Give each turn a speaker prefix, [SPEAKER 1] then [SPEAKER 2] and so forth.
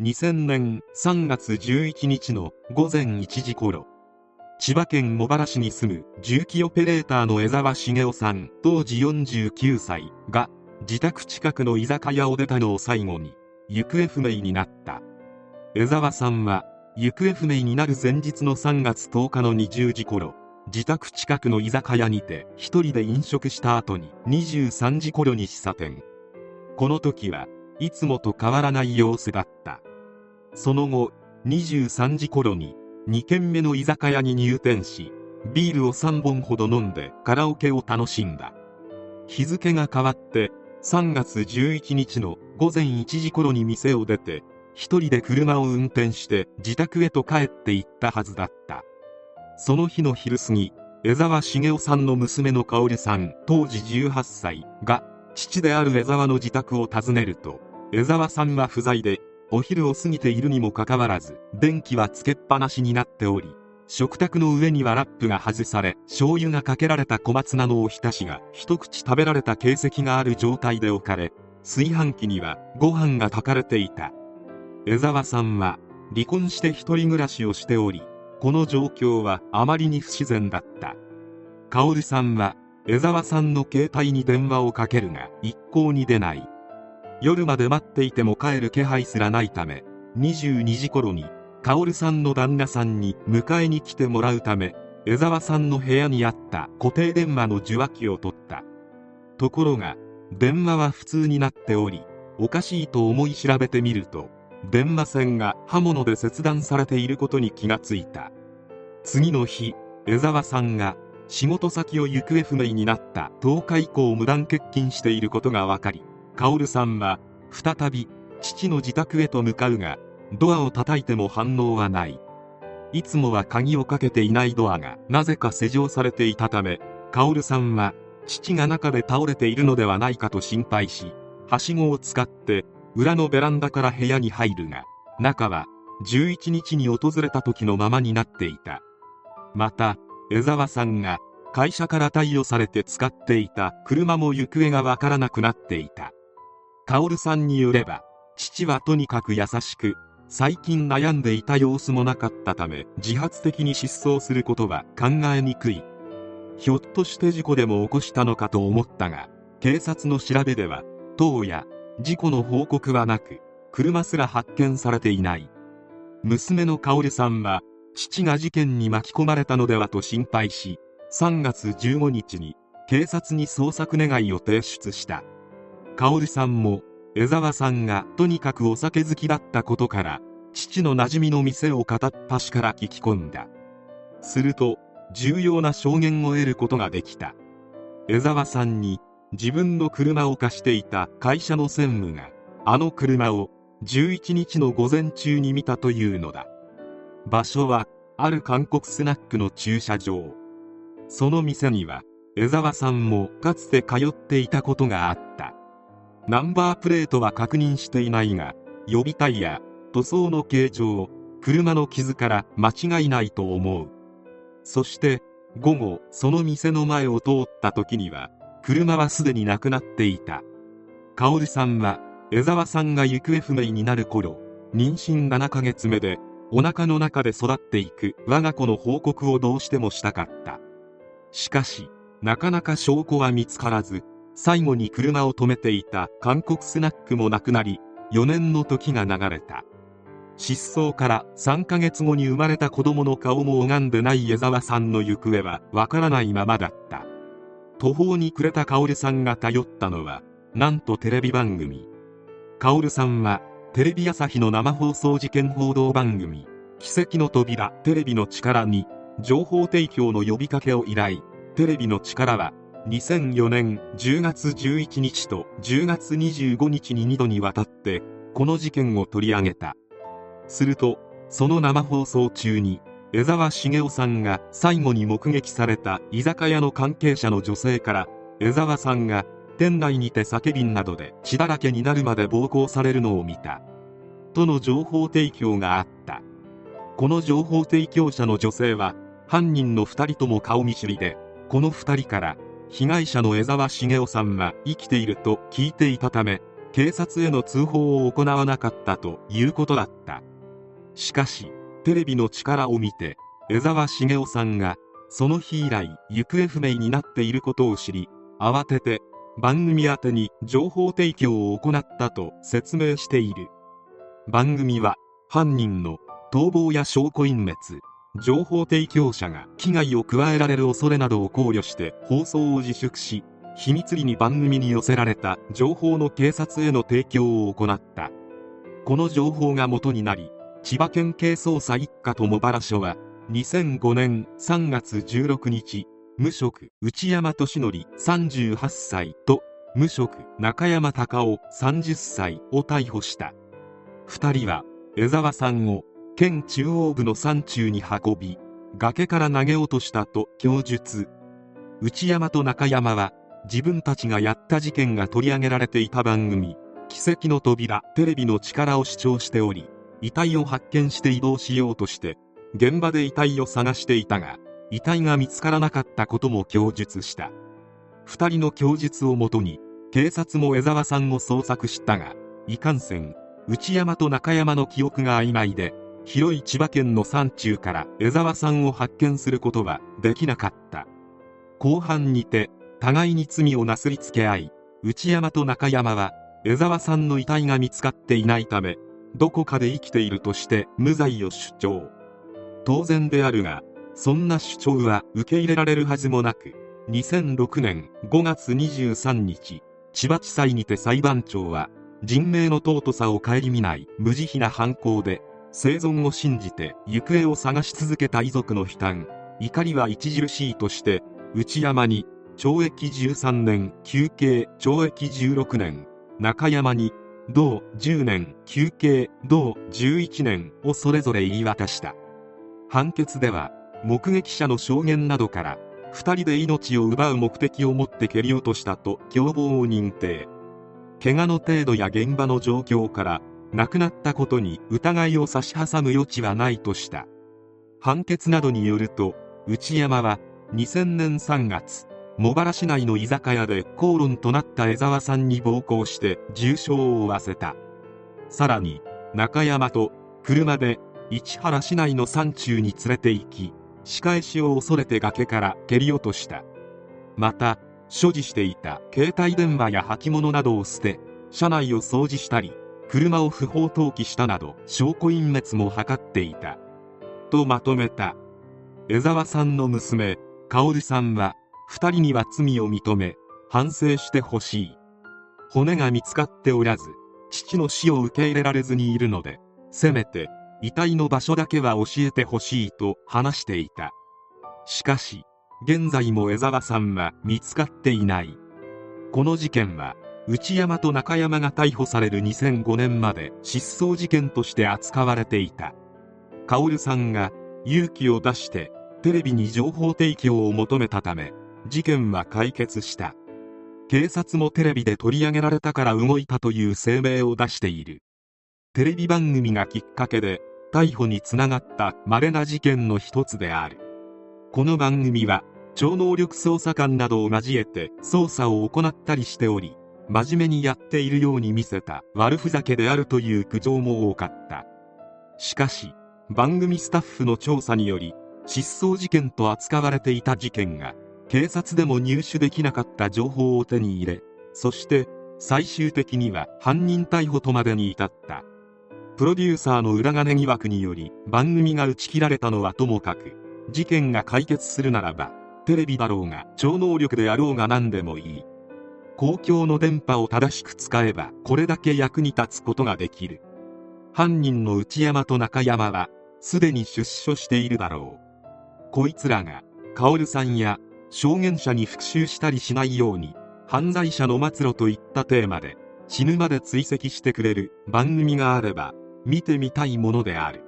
[SPEAKER 1] 2000年3月11日の午前1時頃千葉県茂原市に住む重機オペレーターの江沢茂雄さん当時49歳が自宅近くの居酒屋を出たのを最後に行方不明になった。江沢さんは行方不明になる前日の3月10日の20時頃自宅近くの居酒屋にて一人で飲食した後に23時頃に喫茶店。この時はいつもと変わらない様子だった。その後23時頃に2軒目の居酒屋に入店しビールを3本ほど飲んでカラオケを楽しんだ。日付が変わって3月11日の午前1時頃に店を出て一人で車を運転して自宅へと帰って行ったはずだった。その日の昼過ぎ江沢茂雄さんの娘の香織さん当時18歳が父である江沢の自宅を訪ねると江沢さんは不在でお昼を過ぎているにもかかわらず電気はつけっぱなしになっており食卓の上にはラップが外され醤油がかけられた小松菜のおひたしが一口食べられた形跡がある状態で置かれ炊飯器にはご飯が炊かれていた。江沢さんは離婚して一人暮らしをしておりこの状況はあまりに不自然だった。薫さんは江沢さんの携帯に電話をかけるが一向に出ない。夜まで待っていても帰る気配すらないため22時頃に薫さんの旦那さんに迎えに来てもらうため江沢さんの部屋にあった固定電話の受話器を取った。ところが電話は普通になっておりおかしいと思い調べてみると電話線が刃物で切断されていることに気がついた。次の日江沢さんが仕事先を行方不明になった10日以降無断欠勤していることが分かり薫さんは再び父の自宅へと向かうがドアを叩いても反応はない。いつもは鍵をかけていないドアがなぜか施錠されていたため薫さんは父が中で倒れているのではないかと心配しはしごを使って裏のベランダから部屋に入るが中は11日に訪れた時のままになっていた。また江沢さんが会社から貸与されて使っていた車も行方がわからなくなっていた。薫さんによれば父はとにかく優しく最近悩んでいた様子もなかったため自発的に失踪することは考えにくい。ひょっとして事故でも起こしたのかと思ったが警察の調べでは当夜事故の報告はなく車すら発見されていない。娘の香織さんは父が事件に巻き込まれたのではと心配し3月15日に警察に捜索願いを提出した。香さんも江沢さんがとにかくお酒好きだったことから父の馴染みの店を片っ端から聞き込んだ。すると重要な証言を得ることができた。江沢さんに自分の車を貸していた会社の専務があの車を11日の午前中に見たというのだ。場所はある韓国スナックの駐車場。その店には江沢さんもかつて通っていたことがあった。ナンバープレートは確認していないが予備タイヤ塗装の形状車の傷から間違いないと思う。そして午後その店の前を通った時には車はすでになくなっていた。薫さんは江沢さんが行方不明になる頃妊娠7ヶ月目でお腹の中で育っていく我が子の報告をどうしてもしたかった。しかしなかなか証拠は見つからず最後に車を止めていた韓国スナックもなくなり4年の時が流れた。失踪から3ヶ月後に生まれた子供の顔も拝んでない江沢さんの行方はわからないままだった。途方に暮れた薫さんが頼ったのはなんとテレビ番組。薫さんはテレビ朝日の生放送事件報道番組「奇跡の扉テレビの力」に情報提供の呼びかけを依頼。テレビの力は2004年10月11日と10月25日に2度にわたってこの事件を取り上げた。するとその生放送中に江沢茂雄さんが最後に目撃された居酒屋の関係者の女性から江沢さんが店内にて酒瓶などで血だらけになるまで暴行されるのを見た。との情報提供があった。この情報提供者の女性は犯人の2人とも顔見知りでこの2人から被害者の江沢茂雄さんは生きていると聞いていたため警察への通報を行わなかったということだった。しかしテレビの力を見て江沢茂雄さんがその日以来行方不明になっていることを知り慌てて番組宛てに情報提供を行ったと説明している。番組は犯人の逃亡や証拠隠滅。情報提供者が危害を加えられる恐れなどを考慮して放送を自粛し秘密裏に番組に寄せられた情報の警察への提供を行った。この情報が元になり千葉県警捜査一課と茂原署は2005年3月16日無職内山俊則38歳と無職中山隆夫30歳を逮捕した。2人は江沢さんを県中央部の山中に運び崖から投げ落としたと供述。内山と中山は自分たちがやった事件が取り上げられていた番組「奇跡の扉テレビの力」を主張しており遺体を発見して移動しようとして現場で遺体を探していたが遺体が見つからなかったことも供述した。2人の供述をもとに警察も江沢さんを捜索したがいかんせん内山と中山の記憶が曖昧で広い千葉県の山中から江沢さんを発見することはできなかった。後半にて互いに罪をなすりつけ合い内山と中山は江沢さんの遺体が見つかっていないためどこかで生きているとして無罪を主張。当然であるがそんな主張は受け入れられるはずもなく2006年5月23日千葉地裁にて裁判長は人命の尊さを顧みない無慈悲な犯行で生存を信じて行方を探し続けた遺族の悲嘆。怒りは著しいとして内山に懲役13年休刑懲役16年中山に同10年休刑同11年をそれぞれ言い渡した。判決では目撃者の証言などから2人で命を奪う目的を持って蹴り落としたと共謀を認定。怪我の程度や現場の状況から亡くなったことに疑いを差し挟む余地はないとした。判決などによると内山は2000年3月茂原市内の居酒屋で口論となった江沢さんに暴行して重傷を負わせた。さらに中山と車で市原市内の山中に連れて行き仕返しを恐れて崖から蹴り落とした。また所持していた携帯電話や履物などを捨て車内を掃除したり車を不法投棄したなど証拠隠滅も図っていた。とまとめた。江沢さんの娘薫さんは2人には罪を認め反省してほしい。骨が見つかっておらず父の死を受け入れられずにいるのでせめて遺体の場所だけは教えてほしいと話していた。しかし現在も江沢さんは見つかっていない。この事件は内山と中山が逮捕される2005年まで失踪事件として扱われていた。薫さんが勇気を出してテレビに情報提供を求めたため事件は解決した。警察もテレビで取り上げられたから動いたという声明を出している。テレビ番組がきっかけで逮捕につながった稀な事件の一つである。この番組は超能力捜査官などを交えて捜査を行ったりしており真面目にやっているように見せた悪ふざけであるという苦情も多かった。しかし番組スタッフの調査により失踪事件と扱われていた事件が警察でも入手できなかった情報を手に入れそして最終的には犯人逮捕とまでに至った。プロデューサーの裏金疑惑により番組が打ち切られたのはともかく事件が解決するならばテレビだろうが超能力であろうが何でもいい。公共の電波を正しく使えばこれだけ役に立つことができる。犯人の内山と中山はすでに出所しているだろう。こいつらが薫さんや証言者に復讐したりしないように犯罪者の末路といったテーマで死ぬまで追跡してくれる番組があれば見てみたいものである。